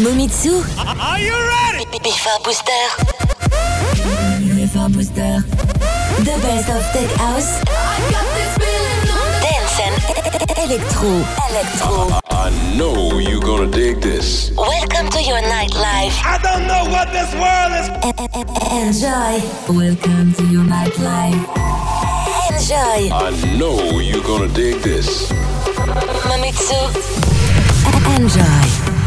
Momitsu. Are you ready? Bifa Booster. Bifa Booster. The best of tech house. Dance and electro. Electro. I know you're gonna dig this. Welcome to your nightlife. I don't know what this world is. Enjoy. Welcome to your nightlife. Enjoy. I know you're gonna dig this. Mamitsu. Enjoy.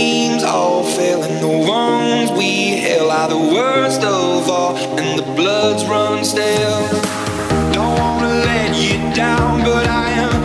dreams all fail, and the wrongs we hail are the worst of all, and the bloods run stale. Don't wanna let you down, but I am.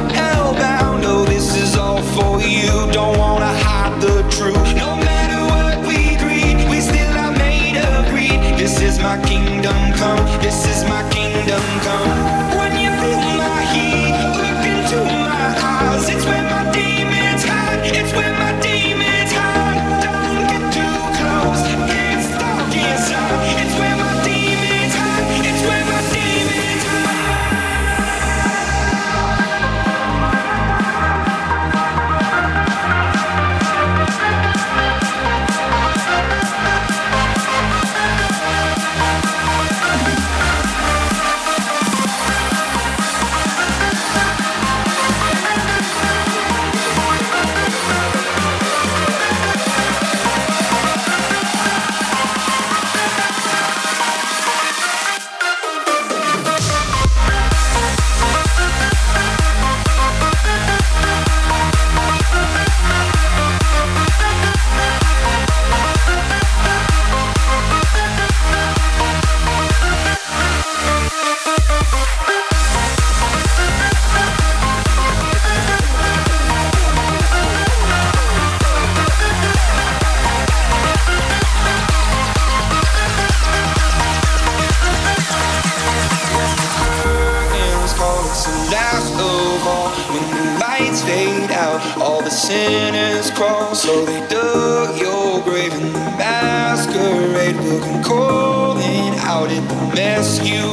You.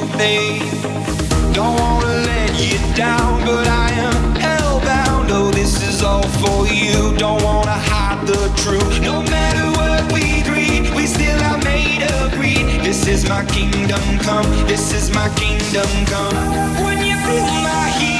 Don't wanna let you down, but I am hellbound. Oh, this is all for you. Don't wanna hide the truth. No matter what we we still are made of greed. This is my kingdom come. This is my kingdom come. When you feel my heat,